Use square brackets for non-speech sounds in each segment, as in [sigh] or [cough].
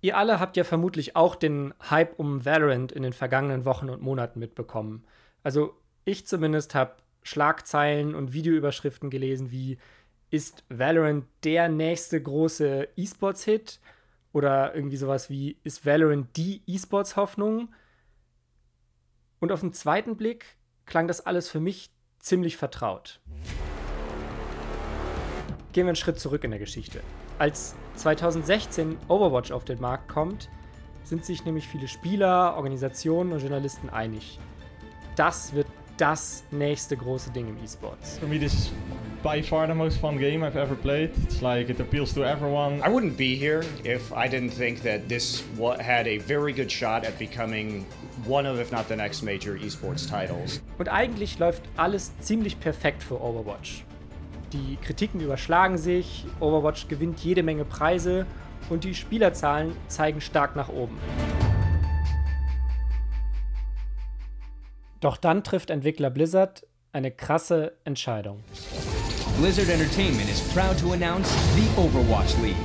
Ihr alle habt ja vermutlich auch den Hype um Valorant in den vergangenen Wochen und Monaten mitbekommen. Also ich zumindest habe Schlagzeilen und Videoüberschriften gelesen wie ist Valorant der nächste große E-Sports-Hit? Oder irgendwie sowas wie, ist Valorant die E-Sports-Hoffnung? Und auf den zweiten Blick klang das alles für mich ziemlich vertraut. Gehen wir einen Schritt zurück in der Geschichte. Als 2016 Overwatch auf den Markt kommt, sind sich nämlich viele Spieler, Organisationen und Journalisten einig. Das wird das nächste große Ding im E-Sports. For me, this is by far the most fun game I've ever played. It's like it appeals to everyone. I wouldn't be here if I didn't think that this had a very good shot at becoming one of, if not the next major esports titles. Und eigentlich läuft alles ziemlich perfekt für Overwatch. Die Kritiken überschlagen sich, Overwatch gewinnt jede Menge Preise und die Spielerzahlen zeigen stark nach oben. Doch dann trifft Entwickler Blizzard eine krasse Entscheidung. Blizzard Entertainment is proud to announce the Overwatch League,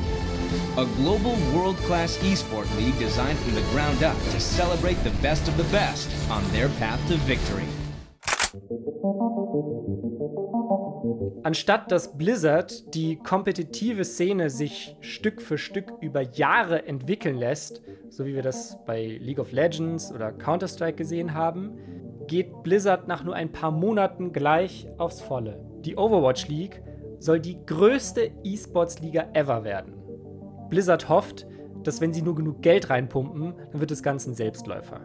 a global world-class esport league designed from the ground up to celebrate the best of the best on their path to victory. Anstatt dass Blizzard die kompetitive Szene sich Stück für Stück über Jahre entwickeln lässt, so wie wir das bei League of Legends oder Counter-Strike gesehen haben, geht Blizzard nach nur ein paar Monaten gleich aufs Volle. Die Overwatch League soll die größte E-Sports-Liga ever werden. Blizzard hofft, dass wenn sie nur genug Geld reinpumpen, dann wird das Ganze ein Selbstläufer.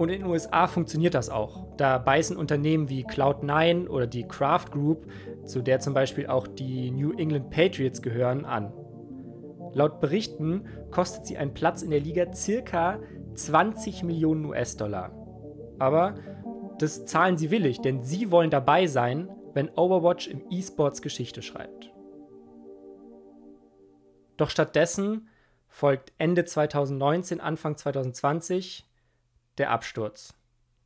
Und in den USA funktioniert das auch. Da beißen Unternehmen wie Cloud9 oder die Kraft Group, zu der zum Beispiel auch die New England Patriots gehören, an. Laut Berichten kostet sie ein Platz in der Liga circa 20 Millionen US-Dollar. Aber das zahlen sie willig, denn sie wollen dabei sein, wenn Overwatch im E-Sports Geschichte schreibt. Doch stattdessen folgt Ende 2019, Anfang 2020 der Absturz.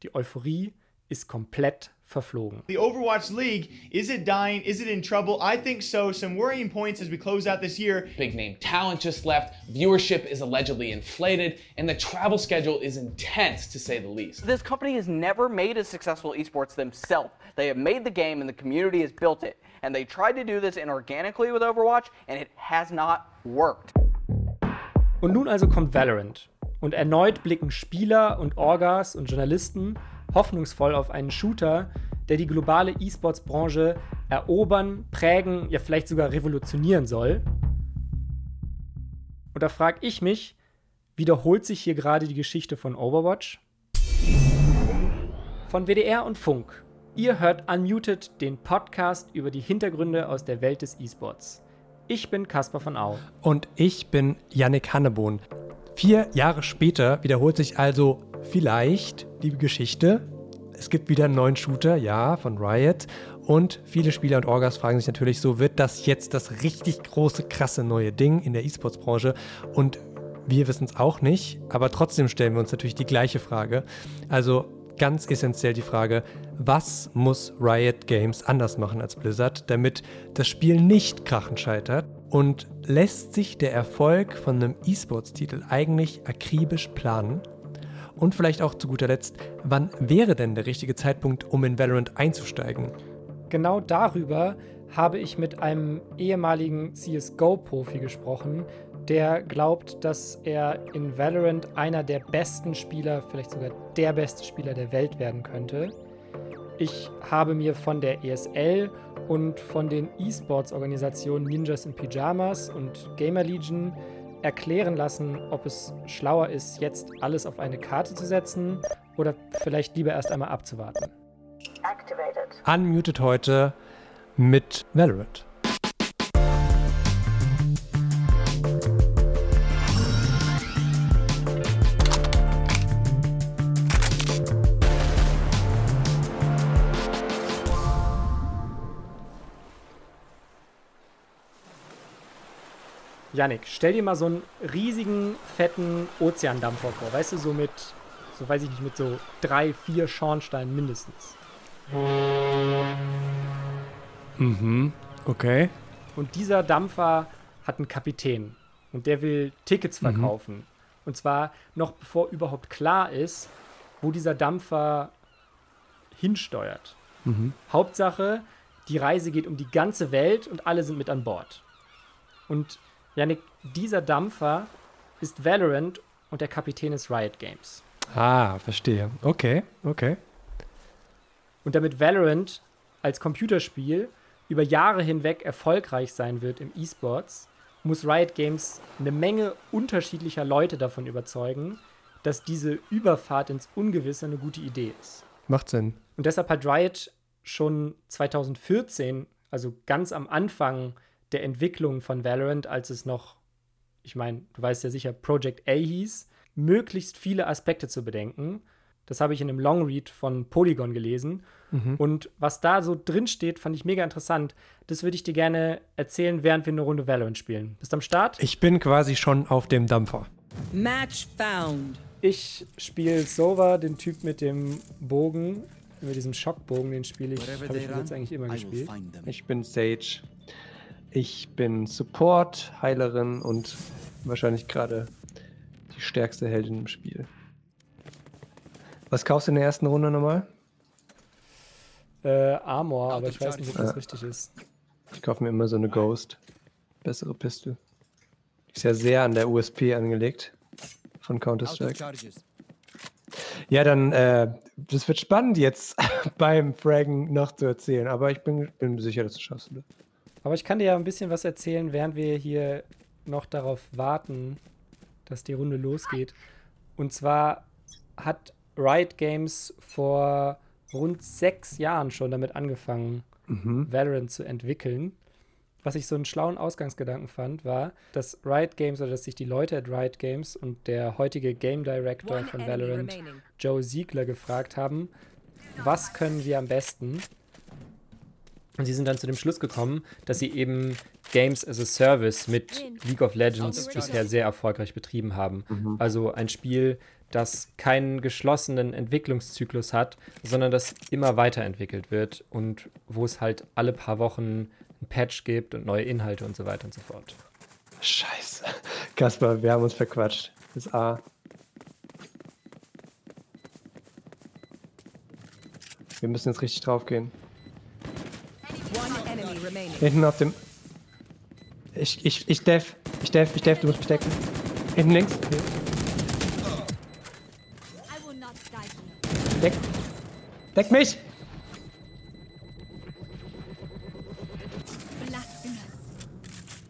Die Euphorie ist komplett verflogen. The Overwatch League, is it dying? Is it in trouble? I think so. Some worrying points as we close out this year. Big name talent just left, viewership is allegedly inflated, and the travel schedule is intense to say the least. This company has never made a successful esports themselves. They have made the game and the community has built it. And they tried to do this inorganically with Overwatch and it has not worked. Und nun also kommt Valorant. Und erneut blicken Spieler und Orgas und Journalisten hoffnungsvoll auf einen Shooter, der die globale E-Sports-Branche erobern, prägen, ja vielleicht sogar revolutionieren soll. Und da frage ich mich, wiederholt sich hier gerade die Geschichte von Overwatch? Von WDR und Funk. Ihr hört Unmuted, den Podcast über die Hintergründe aus der Welt des E-Sports. Ich bin Caspar von Au. Und ich bin Yannick Hannebohn. Vier Jahre später wiederholt sich also vielleicht die Geschichte. Es gibt wieder einen neuen Shooter, ja, von Riot. Und viele Spieler und Orgas fragen sich natürlich so, wird das jetzt das richtig große, krasse neue Ding in der E-Sports-Branche? Und wir wissen es auch nicht, aber trotzdem stellen wir uns natürlich die gleiche Frage. Also ganz essentiell die Frage, was muss Riot Games anders machen als Blizzard, damit das Spiel nicht krachend scheitert? Und lässt sich der Erfolg von einem E-Sports-Titel eigentlich akribisch planen? Und vielleicht auch zu guter Letzt, wann wäre denn der richtige Zeitpunkt, um in Valorant einzusteigen? Genau darüber habe ich mit einem ehemaligen CSGO-Profi gesprochen, der glaubt, dass er in Valorant einer der besten Spieler, vielleicht sogar der beste Spieler der Welt werden könnte. Ich habe mir von der ESL und von den E-Sports-Organisationen Ninjas in Pyjamas und Gamer Legion erklären lassen, ob es schlauer ist, jetzt alles auf eine Karte zu setzen oder vielleicht lieber erst einmal abzuwarten. Activated. Unmuted heute mit Valorant. Yannick, stell dir mal so einen riesigen, fetten Ozeandampfer vor, weißt du, so mit, so weiß ich nicht, mit so drei, vier Schornsteinen mindestens. Mhm, okay. Und dieser Dampfer hat einen Kapitän und der will Tickets verkaufen. Mhm. Und zwar noch bevor überhaupt klar ist, wo dieser Dampfer hinsteuert. Hauptsache, die Reise geht um die ganze Welt und alle sind mit an Bord. Und Yannick, dieser Dampfer ist Valorant und der Kapitän ist Riot Games. Ah, verstehe. Okay, okay. Und damit Valorant als Computerspiel über Jahre hinweg erfolgreich sein wird im E-Sports, muss Riot Games eine Menge unterschiedlicher Leute davon überzeugen, dass diese Überfahrt ins Ungewisse eine gute Idee ist. Macht Sinn. Und deshalb hat Riot schon 2014, also ganz am Anfang der Entwicklung von Valorant, als es noch, ich meine, du weißt ja sicher, Project A hieß, möglichst viele Aspekte zu bedenken. Das habe ich in einem Longread von Polygon gelesen. Und was da so drin steht, fand ich mega interessant. Das würde ich dir gerne erzählen, während wir eine Runde Valorant spielen. Bist du am Start? Ich bin quasi schon auf dem Dampfer. Match found. Ich spiele Sova, den Typ mit dem Bogen, mit diesem Schockbogen, den spiele ich, habe ich jetzt eigentlich immer gespielt. Ich bin Sage. Ich bin Support, Heilerin und wahrscheinlich gerade die stärkste Heldin im Spiel. Was kaufst du in der ersten Runde nochmal? Äh, Armor, aber ich weiß nicht, ob das Ja. richtig ist. Ich kaufe mir immer so eine Ghost. Bessere Pistole. Ist ja sehr an der USP angelegt von Counter-Strike. Ja, dann, äh, das wird spannend jetzt [laughs] beim Fraggen noch zu erzählen, aber ich bin, bin sicher, dass du schaffst. Oder? Aber ich kann dir ja ein bisschen was erzählen, während wir hier noch darauf warten, dass die Runde losgeht. Und zwar hat Riot Games vor rund sechs Jahren schon damit angefangen, Valorant zu entwickeln. Was ich so einen schlauen Ausgangsgedanken fand, war, dass Riot Games oder dass sich die Leute at Riot Games und der heutige Game Director One von Valorant. Joe Siegler, gefragt haben, was können wir am besten? Und sie sind dann zu dem Schluss gekommen, dass sie eben Games as a Service mit League of Legends bisher sehr erfolgreich betrieben haben. Also ein Spiel, das keinen geschlossenen Entwicklungszyklus hat, sondern das immer weiterentwickelt wird und wo es halt alle paar Wochen ein Patch gibt und neue Inhalte und so weiter und so fort. Scheiße. Kaspar, wir haben uns verquatscht. Das A. Wir müssen jetzt richtig drauf gehen. One enemy remaining. Hinten auf dem. Ich, ich, ich dev. Ich dev, ich dev, du musst mich decken. Hinten links. Deck. Deck mich!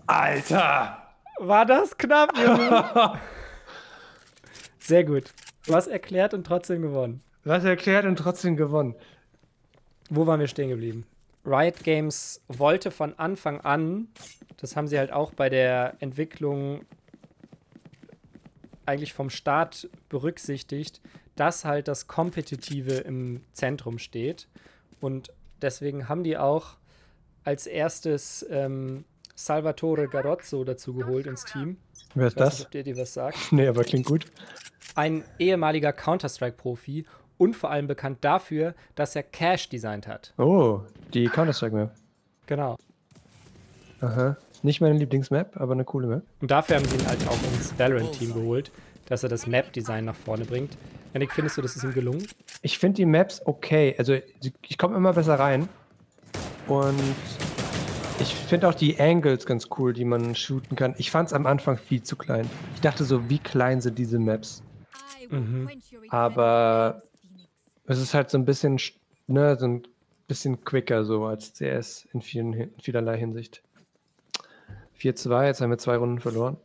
Alter! War das knapp, [laughs] Junge? Sehr gut. Was erklärt und trotzdem gewonnen. Was erklärt und trotzdem gewonnen. Wo waren wir stehen geblieben? Riot Games wollte von Anfang an, das haben sie halt auch bei der Entwicklung eigentlich vom Start berücksichtigt, dass halt das Kompetitive im Zentrum steht. Und deswegen haben die auch als erstes ähm, Salvatore Garozzo dazu geholt ins Team. Wer ist nicht, das? ob der dir was sagt. [laughs] Nee, aber klingt gut. Ein ehemaliger Counter-Strike-Profi und vor allem bekannt dafür, dass er Cash designt hat. Oh, die Counter-Strike-Map. Genau. Aha. Nicht meine Lieblingsmap, aber eine coole Map. Und dafür haben sie ihn halt auch ins Valorant-Team geholt, dass er das Map-Design nach vorne bringt. Janik, findest du, das ist ihm gelungen? Ich finde die Maps okay. Also ich komme immer besser rein. Und ich finde auch die Angles ganz cool, die man shooten kann. Ich fand es am Anfang viel zu klein. Ich dachte so, wie klein sind diese Maps? Aber es ist halt so ein bisschen, sch- ne, so ein bisschen quicker so als CS in, vielen, in vielerlei Hinsicht. 4-2, jetzt haben wir zwei Runden verloren.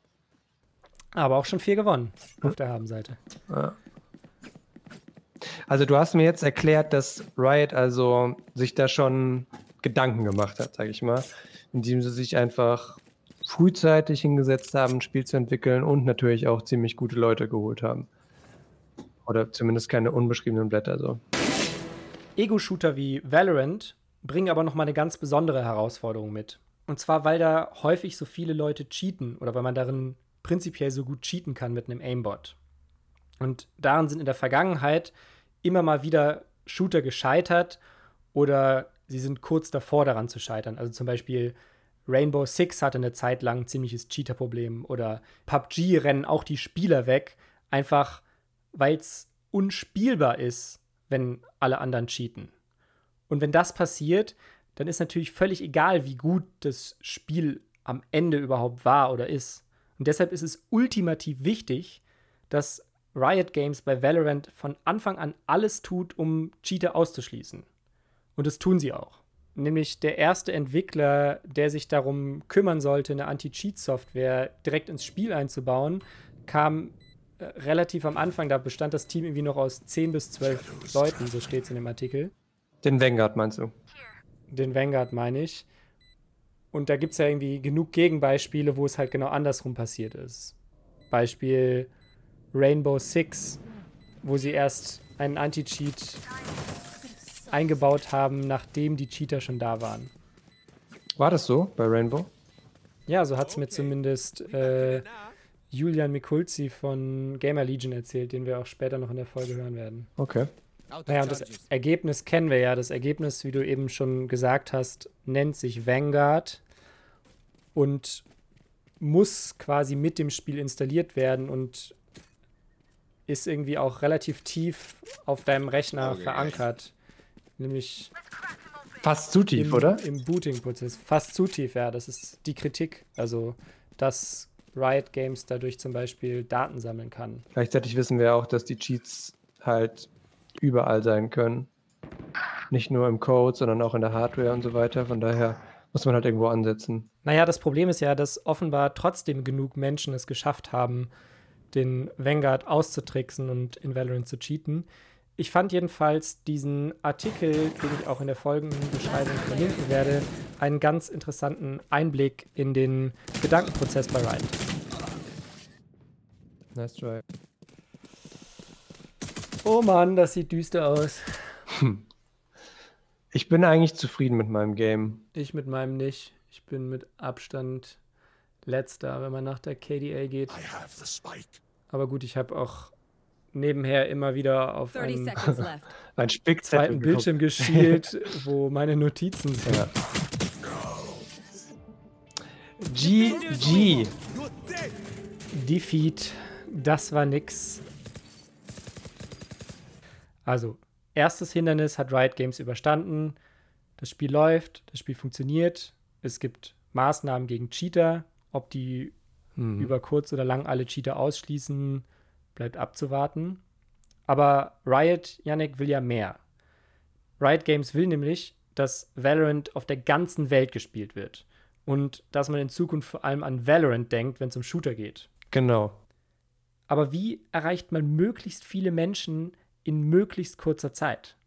Aber auch schon viel gewonnen auf der Habenseite. Also du hast mir jetzt erklärt, dass Riot also sich da schon Gedanken gemacht hat, sage ich mal, indem sie sich einfach frühzeitig hingesetzt haben, ein Spiel zu entwickeln und natürlich auch ziemlich gute Leute geholt haben. Oder zumindest keine unbeschriebenen Blätter so. Ego-Shooter wie Valorant bringen aber nochmal eine ganz besondere Herausforderung mit. Und zwar, weil da häufig so viele Leute cheaten oder weil man darin prinzipiell so gut cheaten kann mit einem Aimbot. Und daran sind in der Vergangenheit immer mal wieder Shooter gescheitert oder sie sind kurz davor daran zu scheitern. Also zum Beispiel Rainbow Six hatte eine Zeit lang ein ziemliches Cheater-Problem oder PUBG rennen auch die Spieler weg, einfach weil es unspielbar ist, wenn alle anderen cheaten. Und wenn das passiert, dann ist natürlich völlig egal, wie gut das Spiel am Ende überhaupt war oder ist. Und deshalb ist es ultimativ wichtig, dass Riot Games bei Valorant von Anfang an alles tut, um Cheater auszuschließen. Und das tun sie auch. Nämlich der erste Entwickler, der sich darum kümmern sollte, eine Anti-Cheat-Software direkt ins Spiel einzubauen, kam relativ am Anfang. Da bestand das Team irgendwie noch aus 10 bis 12 Leuten, so steht es in dem Artikel. Den Vanguard meinst du? Den Vanguard meine ich. Und da gibt es ja irgendwie genug Gegenbeispiele, wo es halt genau andersrum passiert ist. Beispiel Rainbow Six, wo sie erst einen Anti-Cheat eingebaut haben, nachdem die Cheater schon da waren. War das so bei Rainbow? Ja, so hat es mir zumindest äh, Julian Mikulzi von Gamer Legion erzählt, den wir auch später noch in der Folge hören werden. Okay. Naja, und das Ergebnis kennen wir ja. Das Ergebnis, wie du eben schon gesagt hast, nennt sich Vanguard und muss quasi mit dem Spiel installiert werden und ist irgendwie auch relativ tief auf deinem Rechner Okay. verankert. Nämlich Fast zu tief, im, oder? Im Booting-Prozess. Fast zu tief, ja. Das ist die Kritik. Also, dass Riot Games dadurch zum Beispiel Daten sammeln kann. Gleichzeitig wissen wir auch, dass die Cheats halt überall sein können. Nicht nur im Code, sondern auch in der Hardware und so weiter. Von daher muss man halt irgendwo ansetzen. Naja, das Problem ist ja, dass offenbar trotzdem genug Menschen es geschafft haben, den Vanguard auszutricksen und in Valorant zu cheaten. Ich fand jedenfalls diesen Artikel, den ich auch in der folgenden Beschreibung verlinken werde, einen ganz interessanten Einblick in den Gedankenprozess bei Riot. Nice try. Oh Mann, das sieht düster aus. Ich bin eigentlich zufrieden mit meinem Game. Ich mit meinem nicht. Ich bin mit Abstand letzter, wenn man nach der KDA geht. Aber gut, ich habe auch nebenher immer wieder auf 30 einen seconds [laughs] left. Ein Spickzettel zweiten Bildschirm geschielt, wo meine Notizen sind. Ja. GG. Defeat, das war nix. Also, erstes Hindernis hat Riot Games überstanden. Das Spiel läuft, das Spiel funktioniert. Es gibt Maßnahmen gegen Cheater. Ob die Hm. über kurz oder lang alle Cheater ausschließen, bleibt abzuwarten. Aber Riot, Yannick, will ja mehr. Riot Games will nämlich, dass Valorant auf der ganzen Welt gespielt wird. Und dass man in Zukunft vor allem an Valorant denkt, wenn es um Shooter geht. Genau. Aber wie erreicht man möglichst viele Menschen in möglichst kurzer Zeit?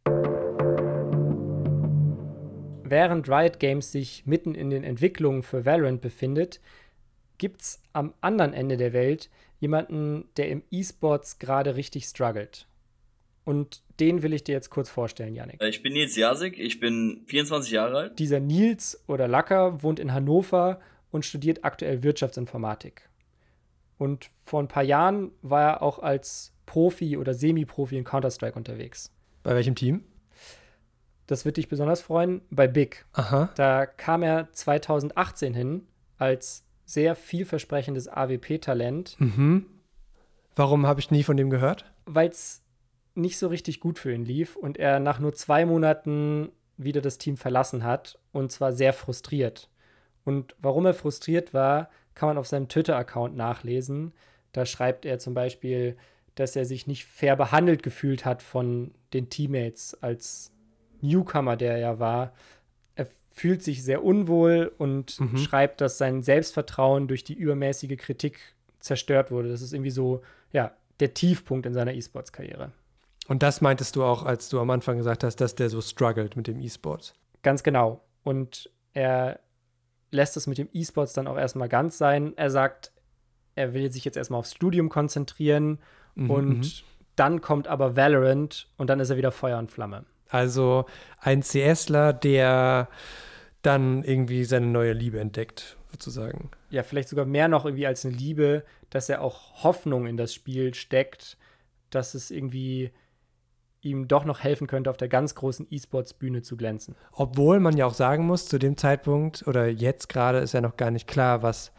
Während Riot Games sich mitten in den Entwicklungen für Valorant befindet, gibt es am anderen Ende der Welt jemanden, der im E-Sports gerade richtig struggelt. Und den will ich dir jetzt kurz vorstellen, Yannick. Äh, Ich bin Nils Jasik, ich bin 24 Jahre alt. Dieser Nils oder Lacker wohnt in Hannover und studiert aktuell Wirtschaftsinformatik. Und vor ein paar Jahren war er auch als Profi oder Semi-Profi in Counter-Strike unterwegs. Bei welchem Team? Das wird dich besonders freuen, bei Big. Aha. Da kam er 2018 hin als sehr vielversprechendes AWP-Talent, Mhm. Warum habe ich nie von dem gehört? weil es nicht so richtig gut für ihn lief und er nach nur zwei Monaten wieder das Team verlassen hat und zwar sehr frustriert. Und warum er frustriert war, kann man auf seinem Twitter-Account nachlesen. Da schreibt er zum Beispiel, dass er sich nicht fair behandelt gefühlt hat von den Teammates als Newcomer, der er ja war. Er fühlt sich sehr unwohl und Mhm. schreibt, dass sein Selbstvertrauen durch die übermäßige Kritik zerstört wurde. Das ist irgendwie so, ja, der Tiefpunkt in seiner E-Sports-Karriere. Und das meintest du auch, als du am Anfang gesagt hast, dass der so struggelt mit dem E-Sport. Ganz genau. Und er lässt es mit dem E-Sports dann auch erstmal ganz sein. Er sagt, er will sich jetzt erstmal aufs Studium konzentrieren Mhm, und mhm. dann kommt aber Valorant und dann ist er wieder Feuer und Flamme. Also ein CSler, der dann irgendwie seine neue Liebe entdeckt, sozusagen. Ja, vielleicht sogar mehr noch irgendwie als eine Liebe, dass er auch Hoffnung in das Spiel steckt, dass es irgendwie ihm doch noch helfen könnte, auf der ganz großen E-Sports-Bühne zu glänzen. Obwohl man ja auch sagen muss, zu dem Zeitpunkt oder jetzt gerade ist ja noch gar nicht klar, was,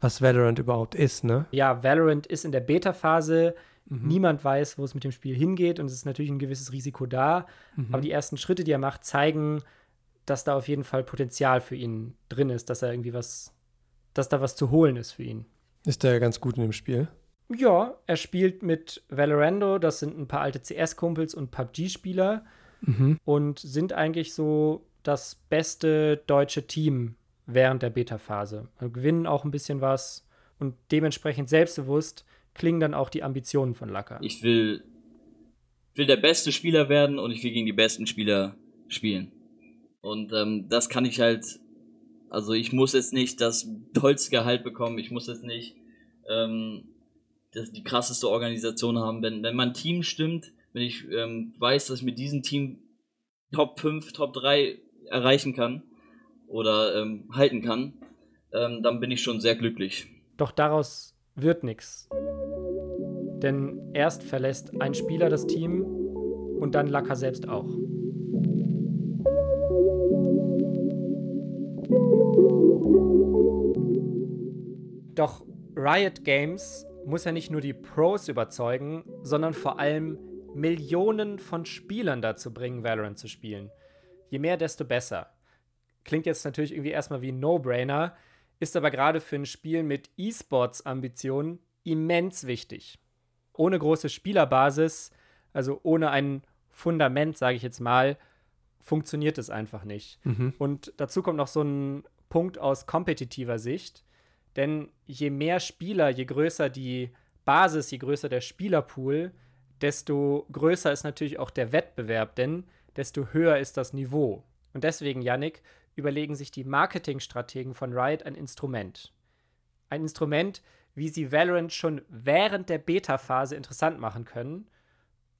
was Valorant überhaupt ist, ne? Ja, Valorant ist in der Beta-Phase. Mhm. Niemand weiß, wo es mit dem Spiel hingeht und es ist natürlich ein gewisses Risiko da. Mhm. Aber die ersten Schritte, die er macht, zeigen, dass da auf jeden Fall Potenzial für ihn drin ist, dass er irgendwie was, dass da was zu holen ist für ihn. Ist er ganz gut in dem Spiel? Ja, er spielt mit Valorando, das sind ein paar alte CS-Kumpels und PUBG-Spieler mhm. und sind eigentlich so das beste deutsche Team während der Beta-Phase. Gewinnen auch ein bisschen was und dementsprechend selbstbewusst klingen dann auch die Ambitionen von Lacker. Ich will, will der beste Spieler werden und ich will gegen die besten Spieler spielen. Und ähm, das kann ich halt, also ich muss jetzt nicht das tollste Gehalt bekommen, ich muss jetzt nicht ähm, das, die krasseste Organisation haben. Wenn, wenn mein Team stimmt, wenn ich ähm, weiß, dass ich mit diesem Team Top 5, Top 3 erreichen kann oder ähm, halten kann, ähm, dann bin ich schon sehr glücklich. Doch daraus wird nichts. Denn erst verlässt ein Spieler das Team und dann Lacker selbst auch. Doch Riot Games muss ja nicht nur die Pros überzeugen, sondern vor allem Millionen von Spielern dazu bringen, Valorant zu spielen. Je mehr, desto besser. Klingt jetzt natürlich irgendwie erstmal wie ein No-Brainer, ist aber gerade für ein Spiel mit E-Sports-Ambitionen immens wichtig. Ohne große Spielerbasis, also ohne ein Fundament, sage ich jetzt mal, funktioniert es einfach nicht. Mhm. Und dazu kommt noch so ein Punkt aus kompetitiver Sicht. Denn je mehr Spieler, je größer die Basis, je größer der Spielerpool, desto größer ist natürlich auch der Wettbewerb, denn desto höher ist das Niveau. Und deswegen, Yannick, überlegen sich die Marketingstrategen von Riot ein Instrument. Ein Instrument, wie sie Valorant schon während der Beta-Phase interessant machen können,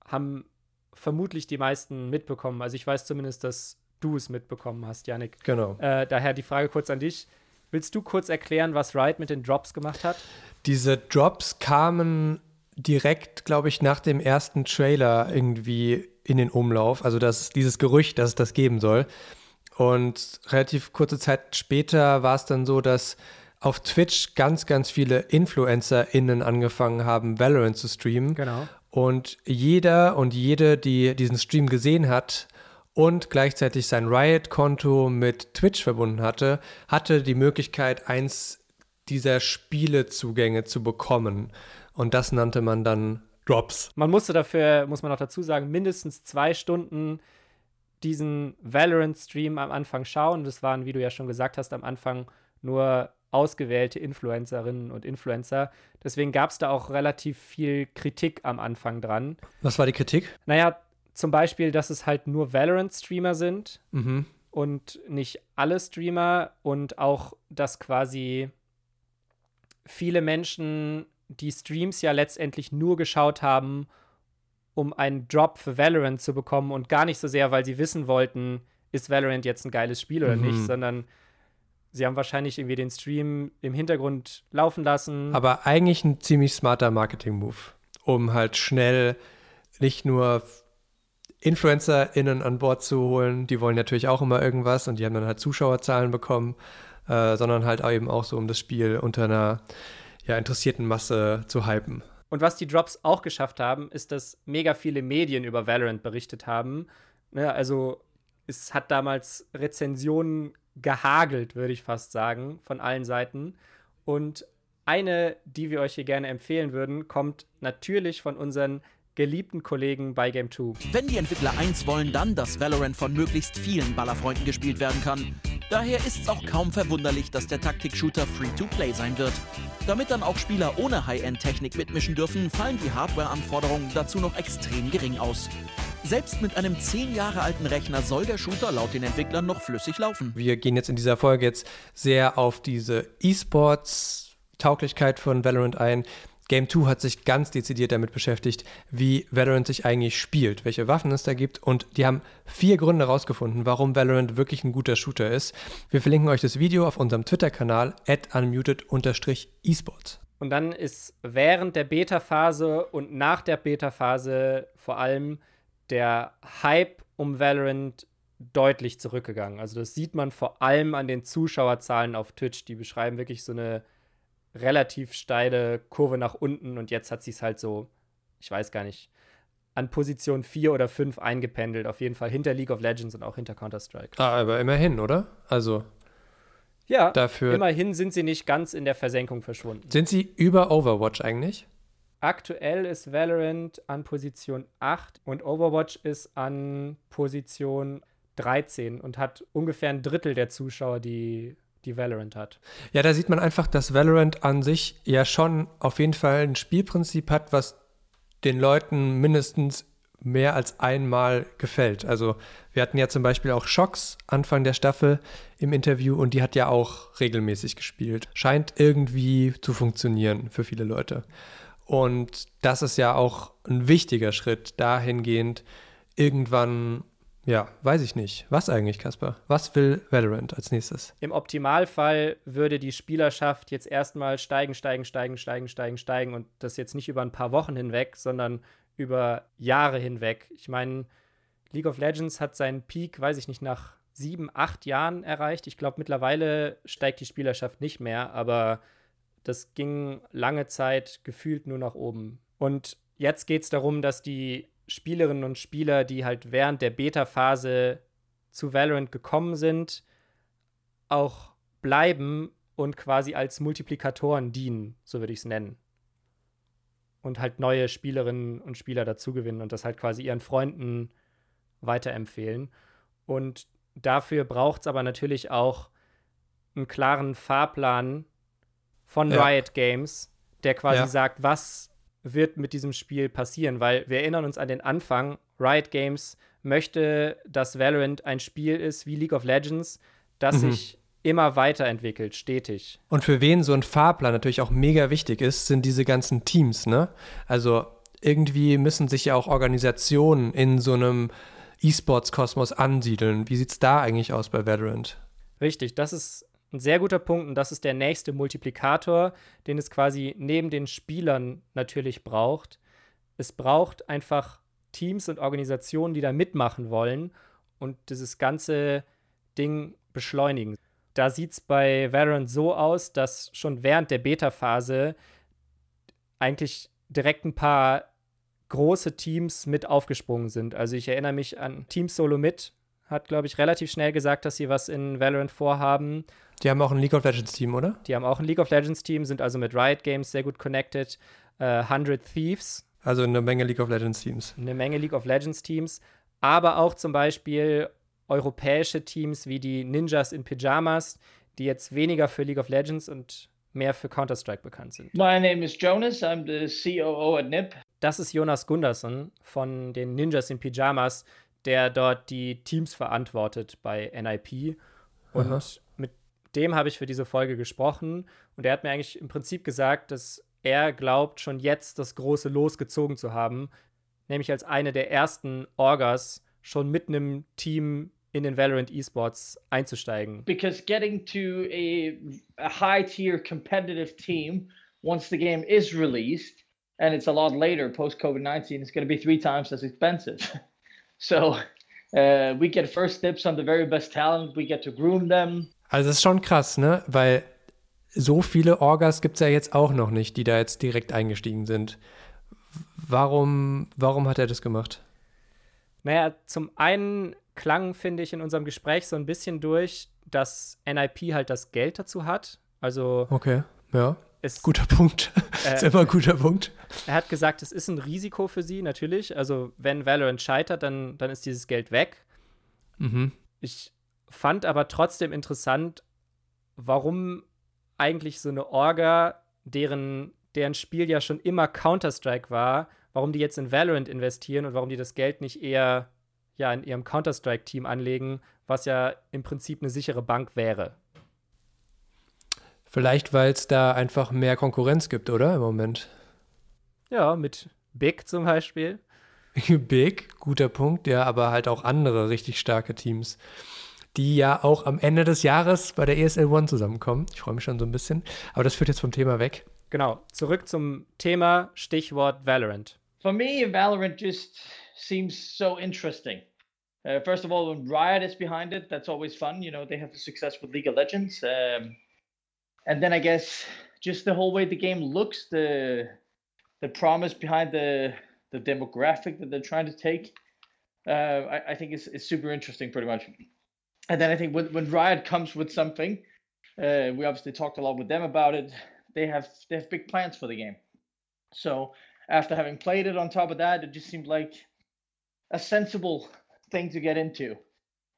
haben vermutlich die meisten mitbekommen. Also ich weiß zumindest, dass du es mitbekommen hast, Yannick. Genau. Äh, daher die Frage kurz an dich. Willst du kurz erklären, was Riot mit den Drops gemacht hat? Diese Drops kamen direkt, glaube ich, nach dem ersten Trailer irgendwie in den Umlauf. Also das, dieses Gerücht, dass es das geben soll. Und relativ kurze Zeit später war es dann so, dass auf Twitch ganz, ganz viele InfluencerInnen angefangen haben, Valorant zu streamen. Genau. Und jeder und jede, die diesen Stream gesehen hat, und gleichzeitig sein Riot-Konto mit Twitch verbunden hatte, hatte die Möglichkeit, eins dieser Spielezugänge zu bekommen. Und das nannte man dann Drops. Man musste dafür, muss man auch dazu sagen, mindestens zwei Stunden diesen Valorant-Stream am Anfang schauen. Das waren, wie du ja schon gesagt hast, am Anfang nur ausgewählte Influencerinnen und Influencer. Deswegen gab es da auch relativ viel Kritik am Anfang dran. Was war die Kritik? Naja, zum Beispiel, dass es halt nur Valorant-Streamer sind mhm. und nicht alle Streamer und auch, dass quasi viele Menschen die Streams ja letztendlich nur geschaut haben, um einen Drop für Valorant zu bekommen und gar nicht so sehr, weil sie wissen wollten, ist Valorant jetzt ein geiles Spiel oder mhm. nicht, sondern sie haben wahrscheinlich irgendwie den Stream im Hintergrund laufen lassen. Aber eigentlich ein ziemlich smarter Marketing-Move, um halt schnell nicht nur InfluencerInnen an Bord zu holen. Die wollen natürlich auch immer irgendwas und die haben dann halt Zuschauerzahlen bekommen, äh, sondern halt eben auch so, um das Spiel unter einer ja, interessierten Masse zu hypen. Und was die Drops auch geschafft haben, ist, dass mega viele Medien über Valorant berichtet haben. Ne, also es hat damals Rezensionen gehagelt, würde ich fast sagen, von allen Seiten. Und eine, die wir euch hier gerne empfehlen würden, kommt natürlich von unseren geliebten Kollegen bei Game 2. Wenn die Entwickler eins wollen, dann, dass Valorant von möglichst vielen Ballerfreunden gespielt werden kann. Daher ist es auch kaum verwunderlich, dass der Taktik-Shooter Free-to-Play sein wird. Damit dann auch Spieler ohne High-End-Technik mitmischen dürfen, fallen die Hardware-Anforderungen dazu noch extrem gering aus. Selbst mit einem 10 Jahre alten Rechner soll der Shooter laut den Entwicklern noch flüssig laufen. Wir gehen jetzt in dieser Folge jetzt sehr auf diese E-Sports-Tauglichkeit von Valorant ein. Game 2 hat sich ganz dezidiert damit beschäftigt, wie Valorant sich eigentlich spielt, welche Waffen es da gibt und die haben vier Gründe herausgefunden, warum Valorant wirklich ein guter Shooter ist. Wir verlinken euch das Video auf unserem Twitter-Kanal unmuted-esports. Und dann ist während der Beta-Phase und nach der Beta-Phase vor allem der Hype um Valorant deutlich zurückgegangen. Also das sieht man vor allem an den Zuschauerzahlen auf Twitch. Die beschreiben wirklich so eine relativ steile Kurve nach unten und jetzt hat sie es halt so, ich weiß gar nicht, an Position 4 oder 5 eingependelt. Auf jeden Fall hinter League of Legends und auch hinter Counter-Strike. Ah, aber immerhin, oder? Also. Ja, dafür immerhin sind sie nicht ganz in der Versenkung verschwunden. Sind sie über Overwatch eigentlich? Aktuell ist Valorant an Position 8 und Overwatch ist an Position 13 und hat ungefähr ein Drittel der Zuschauer, die, die Valorant hat. Ja, da sieht man einfach, dass Valorant an sich ja schon auf jeden Fall ein Spielprinzip hat, was den Leuten mindestens mehr als einmal gefällt. Also wir hatten ja zum Beispiel auch Shocks Anfang der Staffel im Interview und die hat ja auch regelmäßig gespielt. Scheint irgendwie zu funktionieren für viele Leute. Und das ist ja auch ein wichtiger Schritt dahingehend, irgendwann ja, weiß ich nicht. Was eigentlich, Kasper? Was will Valorant als nächstes? Im Optimalfall würde die Spielerschaft jetzt erstmal steigen, steigen, steigen, steigen, steigen, steigen und das jetzt nicht über ein paar Wochen hinweg, sondern über Jahre hinweg. Ich meine, League of Legends hat seinen Peak, weiß ich nicht, nach sieben, acht Jahren erreicht. Ich glaube, mittlerweile steigt die Spielerschaft nicht mehr, aber das ging lange Zeit gefühlt nur nach oben. Und jetzt geht es darum, dass die Spielerinnen und Spieler, die halt während der Beta-Phase zu Valorant gekommen sind, auch bleiben und quasi als Multiplikatoren dienen, so würde ich es nennen. Und halt neue Spielerinnen und Spieler dazugewinnen und das halt quasi ihren Freunden weiterempfehlen. Und dafür braucht es aber natürlich auch einen klaren Fahrplan von ja. Riot Games, der quasi ja. sagt, was wird mit diesem Spiel passieren, weil wir erinnern uns an den Anfang. Riot Games möchte, dass Valorant ein Spiel ist wie League of Legends, das mhm. sich immer weiterentwickelt, stetig. Und für wen so ein Fahrplan natürlich auch mega wichtig ist, sind diese ganzen Teams, ne? Also irgendwie müssen sich ja auch Organisationen in so einem E-Sports-Kosmos ansiedeln. Wie sieht es da eigentlich aus bei Valorant? Richtig, das ist ein sehr guter Punkt und das ist der nächste Multiplikator, den es quasi neben den Spielern natürlich braucht. Es braucht einfach Teams und Organisationen, die da mitmachen wollen und dieses ganze Ding beschleunigen. Da sieht es bei Valorant so aus, dass schon während der Beta-Phase eigentlich direkt ein paar große Teams mit aufgesprungen sind. Also ich erinnere mich an Team Solo mit, hat, glaube ich, relativ schnell gesagt, dass sie was in Valorant vorhaben. Die haben auch ein League of Legends Team, oder? Die haben auch ein League of Legends Team, sind also mit Riot Games sehr gut connected. Äh, 100 Thieves. Also eine Menge League of Legends Teams. Eine Menge League of Legends Teams. Aber auch zum Beispiel europäische Teams wie die Ninjas in Pyjamas, die jetzt weniger für League of Legends und mehr für Counter-Strike bekannt sind. My name is Jonas, I'm the COO at NIP. Das ist Jonas Gunderson von den Ninjas in Pyjamas, der dort die Teams verantwortet bei NIP. Und Aha. mit dem habe ich für diese Folge gesprochen. Und er hat mir eigentlich im Prinzip gesagt, dass er glaubt, schon jetzt das große Los gezogen zu haben. Nämlich als eine der ersten Orgas schon mit einem Team in den Valorant Esports einzusteigen. Because getting to a, a high-tier competitive team once the game is released and it's a lot later post COVID-19 it's going to be three times as expensive. [laughs] So uh, we get first tips on the very best talent. We get to groom them. Also das ist schon krass, ne? Weil so viele Orgas gibt es ja jetzt auch noch nicht, die da jetzt direkt eingestiegen sind. Warum, warum hat er das gemacht? Naja, zum einen klang, finde ich, in unserem Gespräch so ein bisschen durch, dass NIP halt das Geld dazu hat. Also. Okay, ja. Ist, guter Punkt. [laughs] Äh, ist immer ein guter Punkt. Er hat gesagt, es ist ein Risiko für sie, natürlich. Also, wenn Valorant scheitert, dann, dann ist dieses Geld weg. Mhm. Ich fand aber trotzdem interessant, warum eigentlich so eine Orga, deren, deren Spiel ja schon immer Counter-Strike war, warum die jetzt in Valorant investieren und warum die das Geld nicht eher ja, in ihrem Counter-Strike-Team anlegen, was ja im Prinzip eine sichere Bank wäre. Vielleicht, weil es da einfach mehr Konkurrenz gibt, oder? Im Moment. Ja, mit Big zum Beispiel. [laughs] Big, guter Punkt, ja, aber halt auch andere richtig starke Teams, die ja auch am Ende des Jahres bei der ESL One zusammenkommen. Ich freue mich schon so ein bisschen. Aber das führt jetzt vom Thema weg. Genau, zurück zum Thema Stichwort Valorant. For me, Valorant just seems so interesting. Uh, first of all, when Riot is behind it, that's always fun. You know, they have the success with League of Legends. Um, and then I guess just the whole way the game looks, the the promise behind the the demographic that they're trying to take, uh, I, I think is, is super interesting, pretty much. And then I think when, when Riot comes with something, uh, we obviously talked a lot with them about it. They have they have big plans for the game. So after having played it on top of that, it just seemed like a sensible thing to get into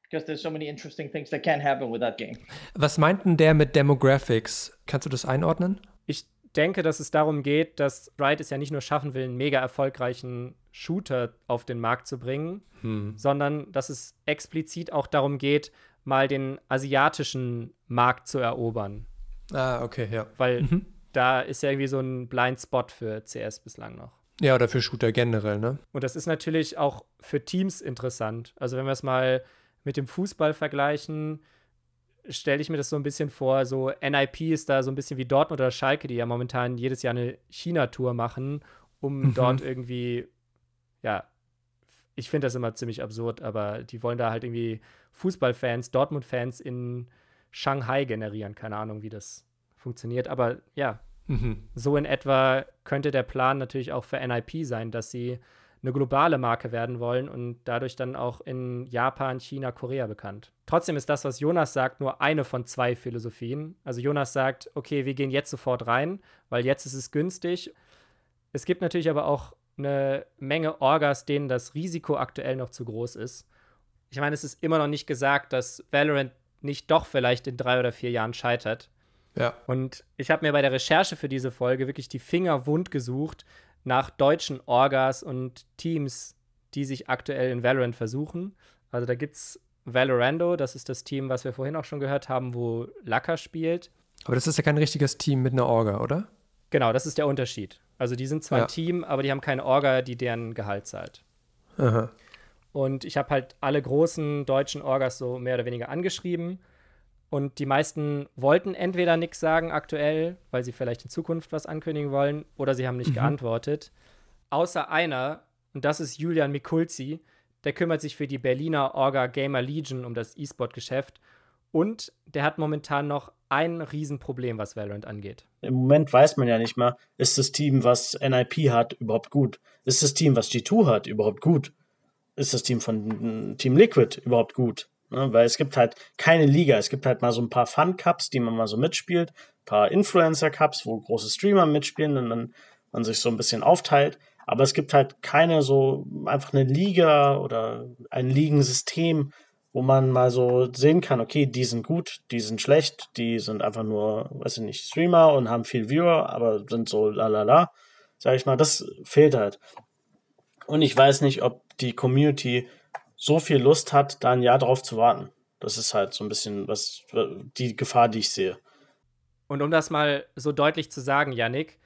because there's so many interesting things that can happen with that game. Was meint denn der mit Demographics? Kannst du das einordnen? Ich denke, dass es darum geht, dass Riot es ja nicht nur schaffen will, einen mega erfolgreichen Shooter auf den Markt zu bringen, Hm. sondern dass es explizit auch darum geht, mal den asiatischen Markt zu erobern. Ah, okay, ja. Weil Mhm. da ist ja irgendwie so ein Blind Spot für CS bislang noch. Ja, oder für Shooter generell, ne? Und das ist natürlich auch für Teams interessant. Also wenn wir es mal mit dem Fußball vergleichen, stelle ich mir das so ein bisschen vor, so NIP ist da so ein bisschen wie Dortmund oder Schalke, die ja momentan jedes Jahr eine China-Tour machen, um Mhm. dort irgendwie, ja, ich finde das immer ziemlich absurd, aber die wollen da halt irgendwie Fußballfans, Dortmund-Fans in Shanghai generieren. Keine Ahnung, wie das funktioniert, aber ja, Mhm. so in etwa könnte der Plan natürlich auch für NIP sein, dass sie eine globale Marke werden wollen und dadurch dann auch in Japan, China, Korea bekannt. Trotzdem ist das, was Jonas sagt, nur eine von zwei Philosophien. Also Jonas sagt, okay, wir gehen jetzt sofort rein, weil jetzt ist es günstig. Es gibt natürlich aber auch eine Menge Orgas, denen das Risiko aktuell noch zu groß ist. Ich meine, es ist immer noch nicht gesagt, dass Valorant nicht doch vielleicht in drei oder vier Jahren scheitert. Ja. Und ich habe mir bei der Recherche für diese Folge wirklich die Finger wund gesucht nach deutschen Orgas und Teams, die sich aktuell in Valorant versuchen. Also da gibt es Valorando, das ist das Team, was wir vorhin auch schon gehört haben, wo Lacker spielt. Aber das ist ja kein richtiges Team mit einer Orga, oder? Genau, das ist der Unterschied. Also die sind zwar Ja. ein Team, aber die haben keine Orga, die deren Gehalt zahlt. Aha. Und ich habe halt alle großen deutschen Orgas so mehr oder weniger angeschrieben. Und die meisten wollten entweder nichts sagen aktuell, weil sie vielleicht in Zukunft was ankündigen wollen, oder sie haben nicht Mhm. geantwortet. Außer einer, und das ist Julian Mikulzi, der kümmert sich für die Berliner Orga Gamer Legion um das E-Sport-Geschäft. Und der hat momentan noch ein Riesenproblem, was Valorant angeht. Im Moment weiß man ja nicht mal, ist das Team, was NIP hat, überhaupt gut? Ist das Team, was G2 hat, überhaupt gut? Ist das Team von mm, Team Liquid überhaupt gut? Ne? Weil es gibt halt keine Liga. Es gibt halt mal so ein paar Fun-Cups, die man mal so mitspielt, ein paar Influencer-Cups, wo große Streamer mitspielen und dann man sich so ein bisschen aufteilt. Aber es gibt halt keine so einfach eine Liga oder ein Ligensystem, wo man mal so sehen kann, okay, die sind gut, die sind schlecht, die sind einfach nur, weiß ich nicht, Streamer und haben viel Viewer, aber sind so lalala, sag ich mal, das fehlt halt. Und ich weiß nicht, ob die Community so viel Lust hat, da ein Jahr drauf zu warten. Das ist halt so ein bisschen was, die Gefahr, die ich sehe. Und um das mal so deutlich zu sagen, Yannick,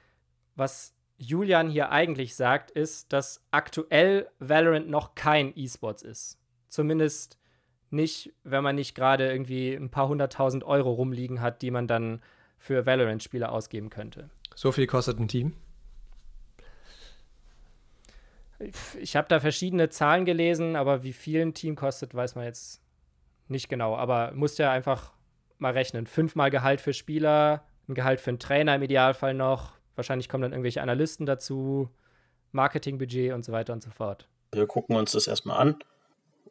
was Julian hier eigentlich sagt, ist, dass aktuell Valorant noch kein E-Sports ist. Zumindest nicht, wenn man nicht gerade irgendwie ein paar hunderttausend Euro rumliegen hat, die man dann für Valorant-Spiele ausgeben könnte. So viel kostet ein Team? Ich habe da verschiedene Zahlen gelesen, aber wie viel ein Team kostet, weiß man jetzt nicht genau. Aber musst ja einfach mal rechnen. Fünfmal Gehalt für Spieler, ein Gehalt für einen Trainer im Idealfall noch. Wahrscheinlich kommen dann irgendwelche Analysten dazu, Marketingbudget und so weiter und so fort. Wir gucken uns das erstmal an.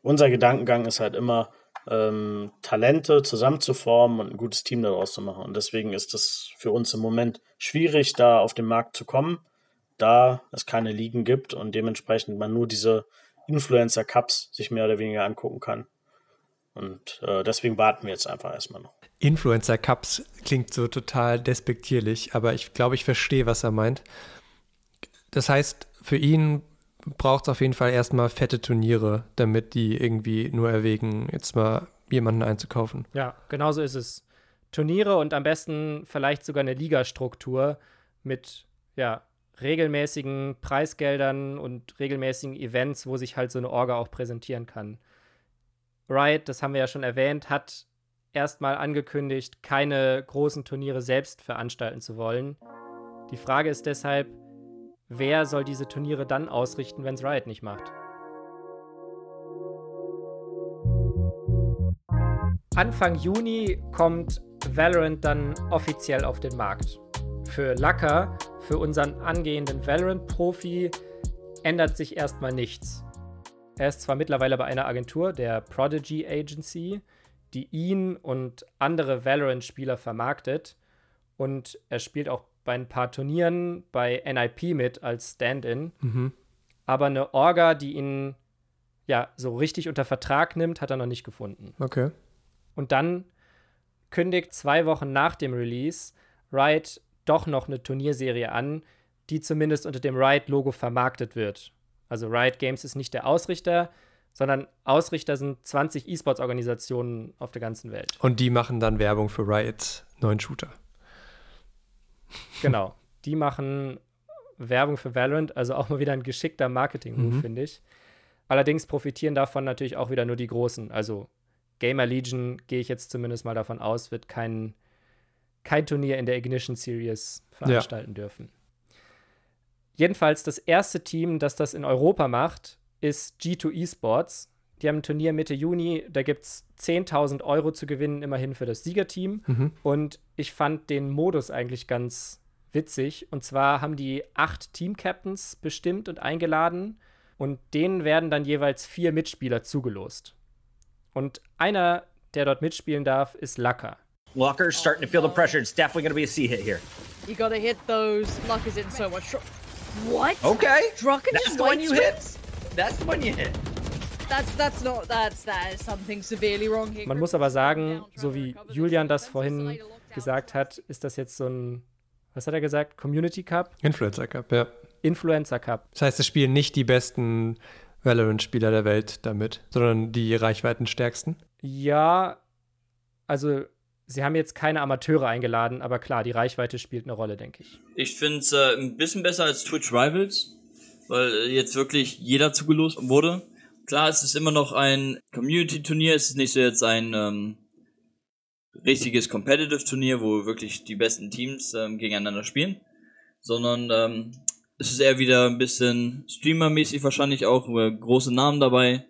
Unser Gedankengang ist halt immer, ähm, Talente zusammenzuformen und ein gutes Team daraus zu machen. Und deswegen ist es für uns im Moment schwierig, da auf den Markt zu kommen, da es keine Ligen gibt und dementsprechend man nur diese Influencer-Cups sich mehr oder weniger angucken kann. Und äh, deswegen warten wir jetzt einfach erstmal noch. Influencer Cups klingt so total despektierlich, aber ich glaube, ich verstehe, was er meint. Das heißt, für ihn braucht es auf jeden Fall erstmal fette Turniere, damit die irgendwie nur erwägen, jetzt mal jemanden einzukaufen. Ja, genau so ist es. Turniere und am besten vielleicht sogar eine Ligastruktur mit ja, regelmäßigen Preisgeldern und regelmäßigen Events, wo sich halt so eine Orga auch präsentieren kann. Riot, das haben wir ja schon erwähnt, hat erstmal angekündigt, keine großen Turniere selbst veranstalten zu wollen. Die Frage ist deshalb, wer soll diese Turniere dann ausrichten, wenn es Riot nicht macht? Anfang Juni kommt Valorant dann offiziell auf den Markt. Für Lacker für unseren angehenden Valorant-Profi, ändert sich erstmal nichts. Er ist zwar mittlerweile bei einer Agentur, der Prodigy Agency, die ihn und andere Valorant-Spieler vermarktet. Und er spielt auch bei ein paar Turnieren bei NIP mit als Stand-in. Mhm. Aber eine Orga, die ihn ja so richtig unter Vertrag nimmt, hat er noch nicht gefunden. Okay. Und dann kündigt zwei Wochen nach dem Release Riot doch noch eine Turnierserie an, die zumindest unter dem Riot-Logo vermarktet wird. Also Riot Games ist nicht der Ausrichter, sondern Ausrichter sind 20 E-Sports-Organisationen auf der ganzen Welt. Und die machen dann Werbung für Riots neuen Shooter. Genau. Die machen Werbung für Valorant, also auch mal wieder ein geschickter Marketing-Move, Mhm. finde ich. Allerdings profitieren davon natürlich auch wieder nur die Großen. Also Gamer Legion, gehe ich jetzt zumindest mal davon aus, wird kein, kein Turnier in der Ignition Series veranstalten dürfen. Jedenfalls das erste Team, das das in Europa macht, ist G2 Esports. Die haben ein Turnier Mitte Juni, da gibt es 10.000 Euro zu gewinnen, immerhin für das Siegerteam. Mhm. Und ich fand den Modus eigentlich ganz witzig. Und zwar haben die acht Team-Captains bestimmt und eingeladen. Und denen werden dann jeweils vier Mitspieler zugelost. Und einer, der dort mitspielen darf, ist Lacker. Walker's starting to feel the pressure. It's definitely going to be a C hit here. You gotta hit those. Luck is in so much. What? Okay. Drucken That's just the one you hit. That's the one you hit. That's that's not that's that is something severely wrong here. Man muss aber sagen, so wie Julian das vorhin gesagt hat, ist das jetzt so ein, was hat er gesagt? Community Cup? Influencer Cup, ja. Influencer Cup. Das heißt, es spielen nicht die besten Valorant-Spieler der Welt damit, sondern die reichweitenstärksten. Ja, also sie haben jetzt keine Amateure eingeladen, aber klar, die Reichweite spielt eine Rolle, denke ich. Ich finde es äh, ein bisschen besser als Twitch Rivals, weil äh, jetzt wirklich jeder zugelost wurde. Klar, es ist immer noch ein Community-Turnier, es ist nicht so jetzt ein ähm, richtiges Competitive-Turnier, wo wirklich die besten Teams ähm, gegeneinander spielen, sondern ähm, es ist eher wieder ein bisschen Streamer-mäßig wahrscheinlich auch, wo große Namen dabei,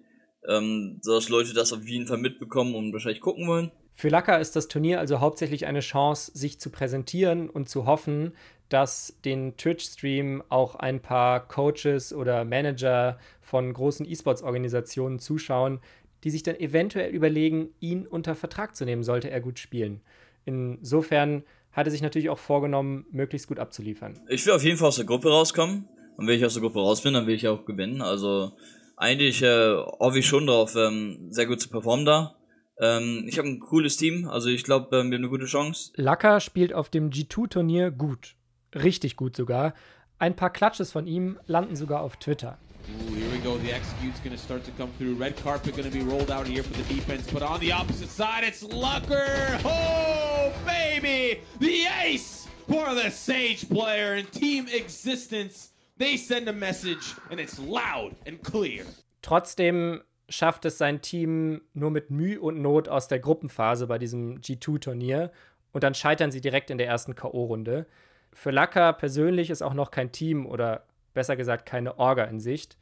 ähm, sodass Leute das auf jeden Fall mitbekommen und wahrscheinlich gucken wollen. Für Lacker ist das Turnier also hauptsächlich eine Chance, sich zu präsentieren und zu hoffen, dass den Twitch-Stream auch ein paar Coaches oder Manager von großen E-Sports-Organisationen zuschauen, die sich dann eventuell überlegen, ihn unter Vertrag zu nehmen, sollte er gut spielen. Insofern hat er sich natürlich auch vorgenommen, möglichst gut abzuliefern. Ich will auf jeden Fall aus der Gruppe rauskommen. Und wenn ich aus der Gruppe raus bin, dann will ich auch gewinnen. Also eigentlich äh, hoffe ich schon darauf, ähm, sehr gut zu performen da. Ähm, ich habe ein cooles Team, also ich glaube, ähm, wir haben eine gute Chance. Lacker spielt auf dem G2-Turnier gut. Richtig gut sogar. Ein paar Klatsches von ihm landen sogar auf Twitter. Ooh, here we go. The execute's going to start to come through. Red carpet going to be rolled out here for the defense. But on the opposite side, it's Lucker. Oh, baby! The ace for the Sage player and team existence. They send a message, and it's loud and clear. Trotzdem schafft es sein Team nur mit Mühe und Not aus der Gruppenphase bei diesem G2-Turnier und dann scheitern sie direkt in der ersten K.O.-Runde. Für Lacker persönlich ist auch noch kein Team oder besser gesagt keine Orga in Sicht.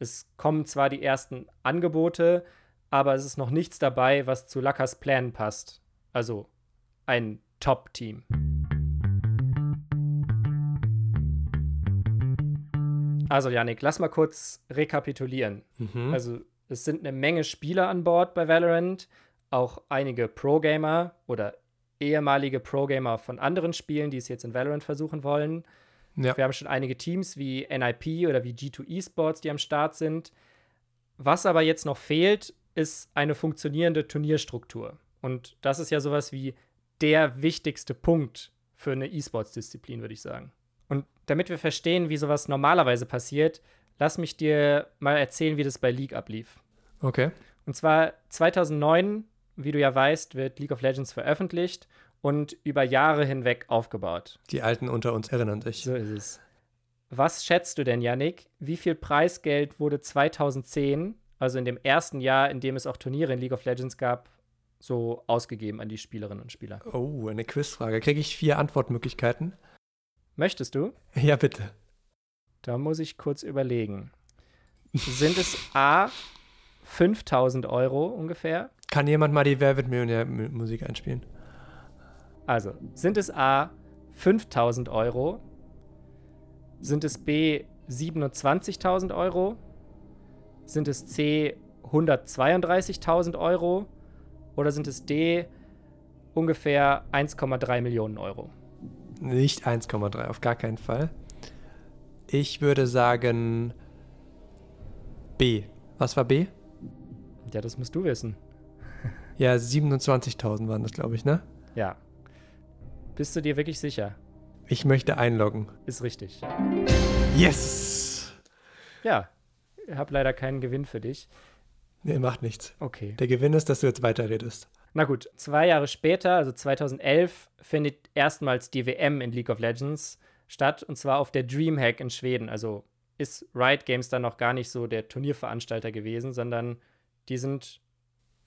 Es kommen zwar die ersten Angebote, aber es ist noch nichts dabei, was zu Lackers Plänen passt. Also ein Top-Team. Also, Yannick, lass mal kurz rekapitulieren. Mhm. Also, es sind eine Menge Spieler an Bord bei Valorant, auch einige Pro-Gamer oder ehemalige Pro-Gamer von anderen Spielen, die es jetzt in Valorant versuchen wollen. Ja. Wir haben schon einige Teams wie NIP oder wie G2 Esports, die am Start sind. Was aber jetzt noch fehlt, ist eine funktionierende Turnierstruktur. Und das ist ja sowas wie der wichtigste Punkt für eine E-Sports-Disziplin, würde ich sagen. Und damit wir verstehen, wie sowas normalerweise passiert, lass mich dir mal erzählen, wie das bei League ablief. Okay. Und zwar 2009, wie du ja weißt, wird League of Legends veröffentlicht und über Jahre hinweg aufgebaut. Die Alten unter uns erinnern sich. So ist es. Was schätzt du denn, Yannick? Wie viel Preisgeld wurde 2010, also in dem ersten Jahr, in dem es auch Turniere in League of Legends gab, so ausgegeben an die Spielerinnen und Spieler? Oh, eine Quizfrage. Kriege ich vier Antwortmöglichkeiten? Möchtest du? Ja, bitte. Da muss ich kurz überlegen. Sind es A 5000 Euro ungefähr? Kann jemand mal die Wer wird Millionär-Musik einspielen? Also, sind es A 5000 Euro? Sind es B 27.000 Euro? Sind es C 132.000 Euro? Oder sind es D ungefähr 1,3 Millionen Euro? Nicht 1,3, auf gar keinen Fall. Ich würde sagen B. Was war B? Ja, das musst du wissen. [laughs] Ja, 27.000 waren das, glaube ich, ne? Ja. Bist du dir wirklich sicher? Ich möchte einloggen. Ist richtig. Yes! Ja, ich habe leider keinen Gewinn für dich. Nee, macht nichts. Okay. Der Gewinn ist, dass du jetzt weiterredest. Na gut, zwei Jahre später, also 2011, findet erstmals die WM in League of Legends statt und zwar auf der Dreamhack in Schweden. Also ist Riot Games dann noch gar nicht so der Turnierveranstalter gewesen, sondern die sind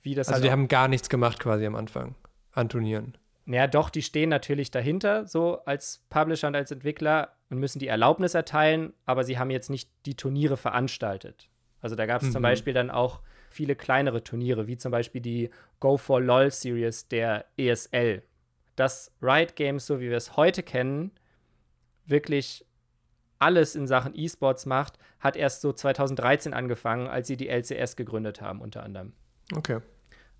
wie das Also halt die haben gar nichts gemacht quasi am Anfang an Turnieren. Naja, doch, die stehen natürlich dahinter, so als Publisher und als Entwickler und müssen die Erlaubnis erteilen, aber sie haben jetzt nicht die Turniere veranstaltet. Also da gab es zum Mhm. Beispiel dann auch viele kleinere Turniere, wie zum Beispiel die Go for LOL Series der ESL. Dass Riot Games, so wie wir es heute kennen, wirklich alles in Sachen E-Sports macht, hat erst so 2013 angefangen, als sie die LCS gegründet haben, unter anderem. Okay.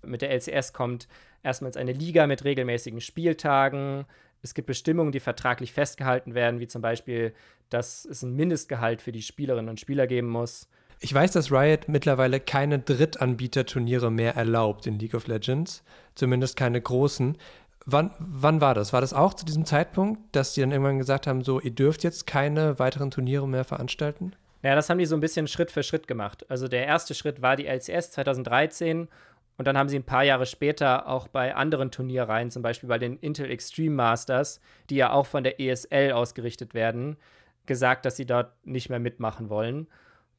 Mit der LCS kommt erstmals eine Liga mit regelmäßigen Spieltagen. Es gibt Bestimmungen, die vertraglich festgehalten werden, wie zum Beispiel, dass es ein Mindestgehalt für die Spielerinnen und Spieler geben muss. Ich weiß, dass Riot mittlerweile keine Drittanbieter-Turniere mehr erlaubt in League of Legends. Zumindest keine großen. Wann, wann war das? War das auch zu diesem Zeitpunkt, dass die dann irgendwann gesagt haben, so, ihr dürft jetzt keine weiteren Turniere mehr veranstalten? Ja, das haben die so ein bisschen Schritt für Schritt gemacht. Also der erste Schritt war die LCS 2013 und dann haben sie ein paar Jahre später auch bei anderen Turnierreihen, zum Beispiel bei den Intel Extreme Masters, die ja auch von der ESL ausgerichtet werden, gesagt, dass sie dort nicht mehr mitmachen wollen.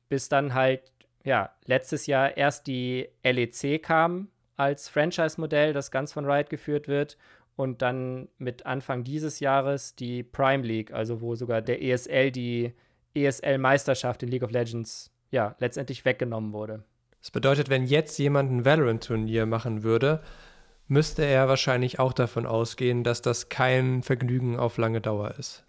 Bis dann halt, ja, letztes Jahr erst die LEC kam als Franchise-Modell, das ganz von Riot geführt wird. Und dann mit Anfang dieses Jahres die Prime League, also wo sogar der ESL die ESL-Meisterschaft in League of Legends ja letztendlich weggenommen wurde. Das bedeutet, wenn jetzt jemand ein Valorant-Turnier machen würde, müsste er wahrscheinlich auch davon ausgehen, dass das kein Vergnügen auf lange Dauer ist.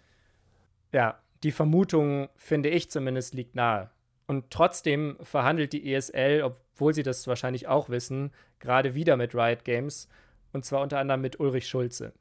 Ja, die Vermutung, finde ich zumindest, liegt nahe. Und trotzdem verhandelt die ESL, obwohl sie das wahrscheinlich auch wissen, gerade wieder mit Riot Games. Und zwar unter anderem mit Ulrich Schulze.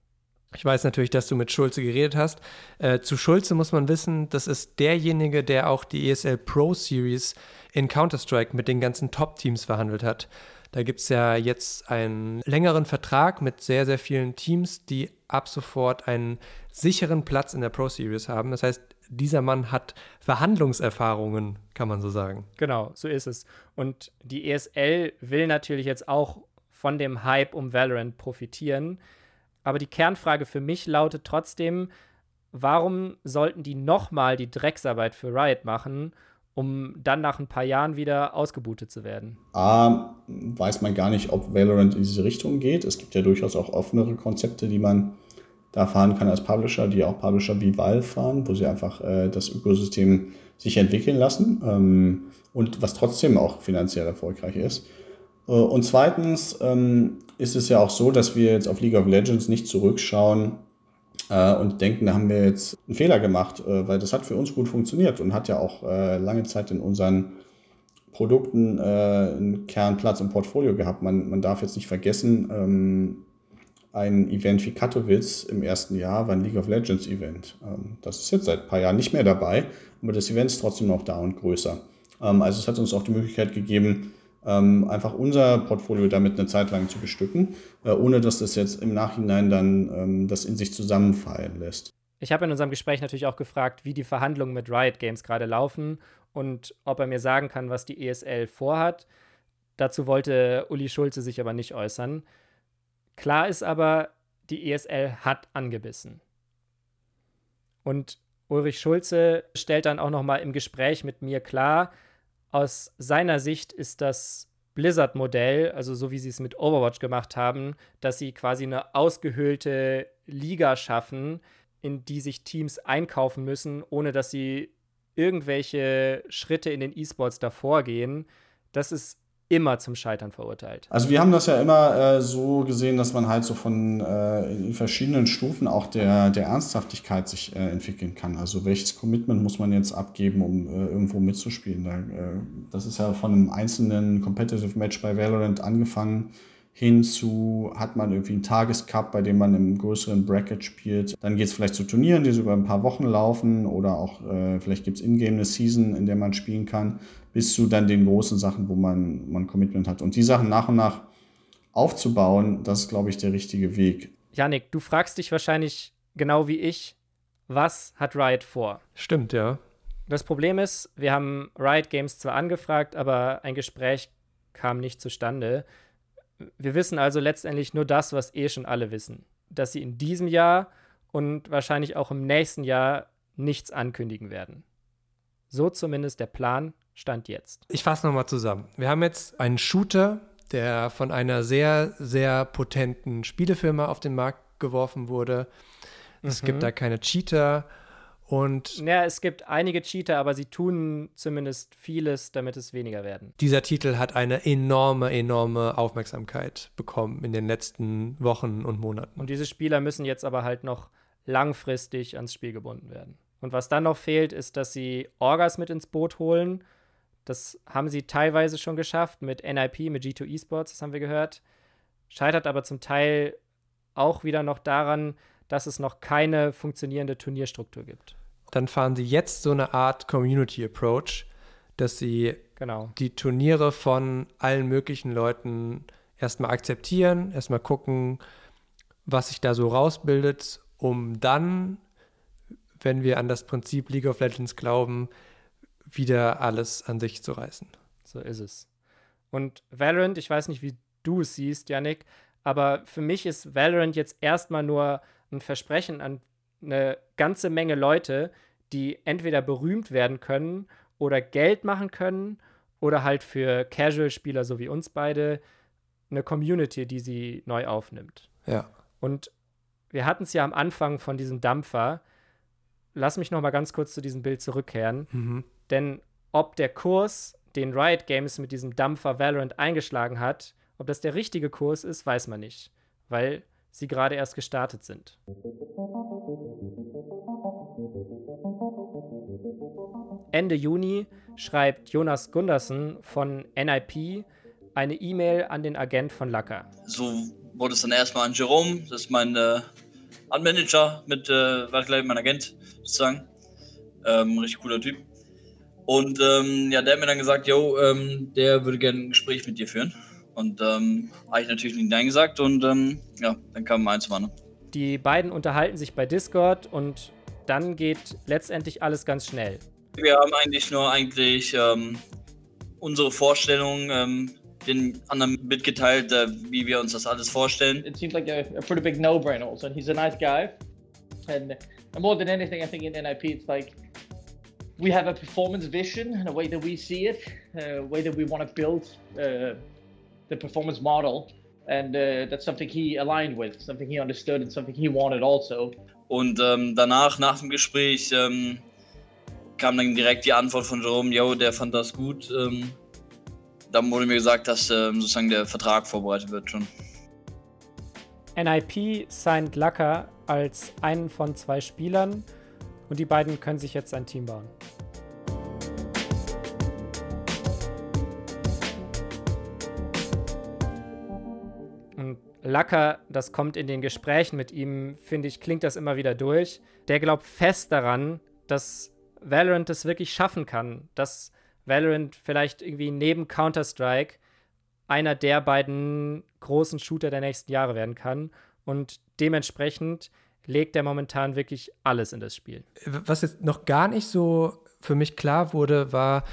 Ich weiß natürlich, dass du mit Schulze geredet hast. Äh, zu Schulze muss man wissen, das ist derjenige, der auch die ESL Pro Series in Counter-Strike mit den ganzen Top-Teams verhandelt hat. Da gibt es ja jetzt einen längeren Vertrag mit sehr, sehr vielen Teams, die ab sofort einen sicheren Platz in der Pro Series haben. Das heißt, dieser Mann hat Verhandlungserfahrungen, kann man so sagen. Genau, so ist es. Und die ESL will natürlich jetzt auch von dem Hype um Valorant profitieren. Aber die Kernfrage für mich lautet trotzdem, warum sollten die nochmal die Drecksarbeit für Riot machen, um dann nach ein paar Jahren wieder ausgebootet zu werden? A, weiß man gar nicht, ob Valorant in diese Richtung geht. Es gibt ja durchaus auch offenere Konzepte, die man da fahren kann als Publisher, die auch Publisher wie Valve fahren, wo sie einfach äh, das Ökosystem sich entwickeln lassen ähm, und was trotzdem auch finanziell erfolgreich ist. Äh, und zweitens ähm, ist es ja auch so, dass wir jetzt auf League of Legends nicht zurückschauen äh, und denken, da haben wir jetzt einen Fehler gemacht, äh, weil das hat für uns gut funktioniert und hat ja auch äh, lange Zeit in unseren Produkten äh, einen Kernplatz im Portfolio gehabt. Man, man darf jetzt nicht vergessen, ähm, ein Event wie Katowice im ersten Jahr war ein League of Legends Event. Ähm, das ist jetzt seit ein paar Jahren nicht mehr dabei, aber das Event ist trotzdem noch da und größer. Ähm, also es hat uns auch die Möglichkeit gegeben, ähm, einfach unser Portfolio damit eine Zeit lang zu bestücken, äh, ohne dass das jetzt im Nachhinein dann das in sich zusammenfallen lässt. Ich habe in unserem Gespräch natürlich auch gefragt, wie die Verhandlungen mit Riot Games gerade laufen und ob er mir sagen kann, was die ESL vorhat. Dazu wollte Uli Schulze sich aber nicht äußern. Klar ist aber, die ESL hat angebissen. Und Ulrich Schulze stellt dann auch noch mal im Gespräch mit mir klar, aus seiner Sicht ist das Blizzard-Modell, also so wie sie es mit Overwatch gemacht haben, dass sie quasi eine ausgehöhlte Liga schaffen, in die sich Teams einkaufen müssen, ohne dass sie irgendwelche Schritte in den E-Sports davor gehen. Das ist immer zum Scheitern verurteilt. Also wir haben das ja immer äh, so gesehen, dass man halt so von äh, verschiedenen Stufen auch der, der Ernsthaftigkeit sich äh, entwickeln kann. Also welches Commitment muss man jetzt abgeben, um äh, irgendwo mitzuspielen. Da, äh, das ist ja von einem einzelnen Competitive Match bei Valorant angefangen hinzu hat man irgendwie einen Tagescup, bei dem man im größeren Bracket spielt. Dann geht es vielleicht zu Turnieren, die so über ein paar Wochen laufen oder auch äh, vielleicht gibt es in-game eine Season, in der man spielen kann, bis zu dann den großen Sachen, wo man, man Commitment hat. Und die Sachen nach und nach aufzubauen, das ist, glaube ich, der richtige Weg. Yannick, du fragst dich wahrscheinlich genau wie ich, was hat Riot vor? Stimmt, ja. Das Problem ist, wir haben Riot Games zwar angefragt, aber ein Gespräch kam nicht zustande. Wir wissen also letztendlich nur das, was eh schon alle wissen. Dass sie in diesem Jahr und wahrscheinlich auch im nächsten Jahr nichts ankündigen werden. So zumindest der Plan stand jetzt. Ich fasse nochmal zusammen. Wir haben jetzt einen Shooter, der von einer sehr, sehr potenten Spielefirma auf den Markt geworfen wurde. Es Mhm. gibt da keine Cheater und Ja, es gibt einige Cheater, aber sie tun zumindest vieles, damit es weniger werden. dieser Titel hat eine enorme, enorme Aufmerksamkeit bekommen in den letzten Wochen und Monaten. Und diese Spieler müssen jetzt aber halt noch langfristig ans Spiel gebunden werden. Und was dann noch fehlt, ist, dass sie Orgas mit ins Boot holen. Das haben sie teilweise schon geschafft mit NIP, mit G2 Esports, das haben wir gehört. Scheitert aber zum Teil auch wieder noch daran, dass es noch keine funktionierende Turnierstruktur gibt. Dann fahren sie jetzt so eine Art Community Approach, dass sie Genau. die Turniere von allen möglichen Leuten erstmal akzeptieren, erstmal gucken, was sich da so rausbildet, um dann, wenn wir an das Prinzip League of Legends glauben, wieder alles an sich zu reißen. So ist es. Und Valorant, ich weiß nicht, wie du es siehst, Yannick, aber für mich ist Valorant jetzt erstmal nur ein Versprechen an eine ganze Menge Leute, die entweder berühmt werden können oder Geld machen können oder halt für Casual-Spieler so wie uns beide eine Community, die sie neu aufnimmt. Ja. Und wir hatten es ja am Anfang von diesem Dampfer. Lass mich noch mal ganz kurz zu diesem Bild zurückkehren. Mhm. Denn ob der Kurs, den Riot Games mit diesem Dampfer Valorant eingeschlagen hat, ob das der richtige Kurs ist, weiß man nicht, weil sie gerade erst gestartet sind. Ende Juni schreibt Jonas Gundersen von NIP eine E-Mail an den Agent von Lacker. So wurde es dann erstmal an Jerome, das ist mein äh, Anmanager mit, äh, war gleich mein Agent sozusagen. Ähm, richtig cooler Typ. Und ähm, ja, der hat mir dann gesagt, yo, ähm, der würde gerne ein Gespräch mit dir führen. Und ähm, habe ich natürlich nicht Nein gesagt und ähm, ja, dann kam eins zum anderen. Die beiden unterhalten sich bei Discord und dann geht letztendlich alles ganz schnell. Wir haben eigentlich nur eigentlich ähm, unsere Vorstellung ähm, den anderen mitgeteilt, äh, wie wir uns das alles vorstellen. It seems like a, a pretty big no-brainer also. And he's a nice guy. And, and more than anything, I think in NIP, it's like we have a performance vision and a way that we see it, a way that we want to build uh, the performance model. And uh, that's something he aligned with, something he understood, and something he wanted also. Und ähm, danach, nach dem Gespräch, ähm, kam dann direkt die Antwort von Jerome, yo, der fand das gut. Ähm, dann wurde mir gesagt, dass ähm, sozusagen der Vertrag vorbereitet wird schon. NIP signed Lacker als einen von zwei Spielern und die beiden können sich jetzt ein Team bauen. Und Lacker, das kommt in den Gesprächen mit ihm, finde ich, klingt das immer wieder durch. Der glaubt fest daran, dass Valorant das wirklich schaffen kann, dass Valorant vielleicht irgendwie neben Counter-Strike einer der beiden großen Shooter der nächsten Jahre werden kann. Und dementsprechend legt er momentan wirklich alles in das Spiel. Was jetzt noch gar nicht so für mich klar wurde, war,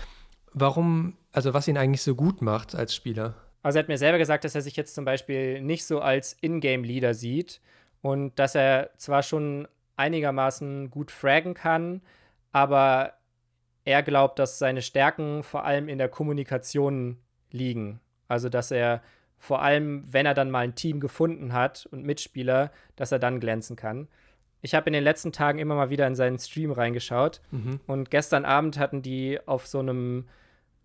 warum, also was ihn eigentlich so gut macht als Spieler. Also er hat mir selber gesagt, dass er sich jetzt zum Beispiel nicht so als Ingame-Leader sieht und dass er zwar schon einigermaßen gut fraggen kann, aber er glaubt, dass seine Stärken vor allem in der Kommunikation liegen. Also dass er vor allem, wenn er dann mal ein Team gefunden hat und Mitspieler, dass er dann glänzen kann. Ich habe in den letzten Tagen immer mal wieder in seinen Stream reingeschaut Mhm. und gestern Abend hatten die auf so einem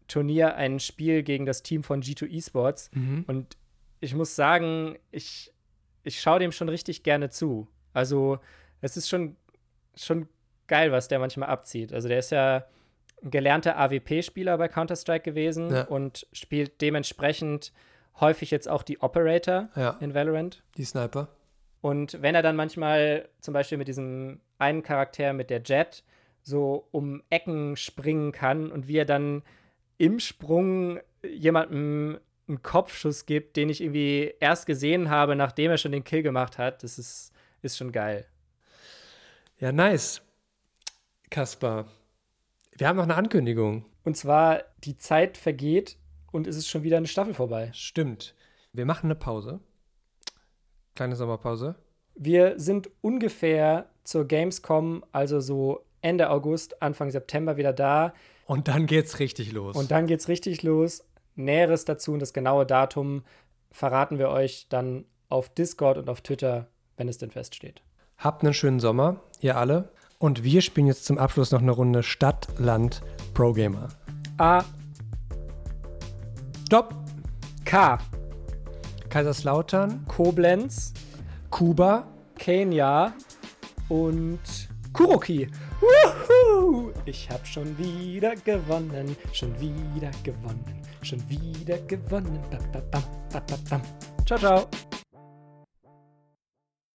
Turnier ein Spiel gegen das Team von G2 Esports. Mhm. Und ich muss sagen, ich, ich schaue dem schon richtig gerne zu. Also, es ist schon, schon geil, was der manchmal abzieht. Also, der ist ja ein gelernter AWP-Spieler bei Counter-Strike gewesen Ja. und spielt dementsprechend häufig jetzt auch die Operator Ja. in Valorant. Die Sniper. Und wenn er dann manchmal zum Beispiel mit diesem einen Charakter mit der Jet so um Ecken springen kann und wie er dann im Sprung jemandem einen Kopfschuss gibt, den ich irgendwie erst gesehen habe, nachdem er schon den Kill gemacht hat, das ist, ist schon geil. Ja, nice. Kaspar. Wir haben noch eine Ankündigung. Und zwar, die Zeit vergeht und es ist schon wieder eine Staffel vorbei. Stimmt. Wir machen eine Pause. Kleine Sommerpause. Wir sind ungefähr zur Gamescom, also so Ende August, Anfang September wieder da. Und dann geht's richtig los. Und dann geht's richtig los. Näheres dazu und das genaue Datum verraten wir euch dann auf Discord und auf Twitter, wenn es denn feststeht. Habt einen schönen Sommer, ihr alle. Und wir spielen jetzt zum Abschluss noch eine Runde Stadt, Land, Pro Gamer. A. Stopp. K. Kaiserslautern. Koblenz. Kuba. Kenia. Und Kuroki. Wuhu! Ich hab schon wieder gewonnen. Schon wieder gewonnen. Schon wieder gewonnen. Ba, ba, ba. Ciao, ciao.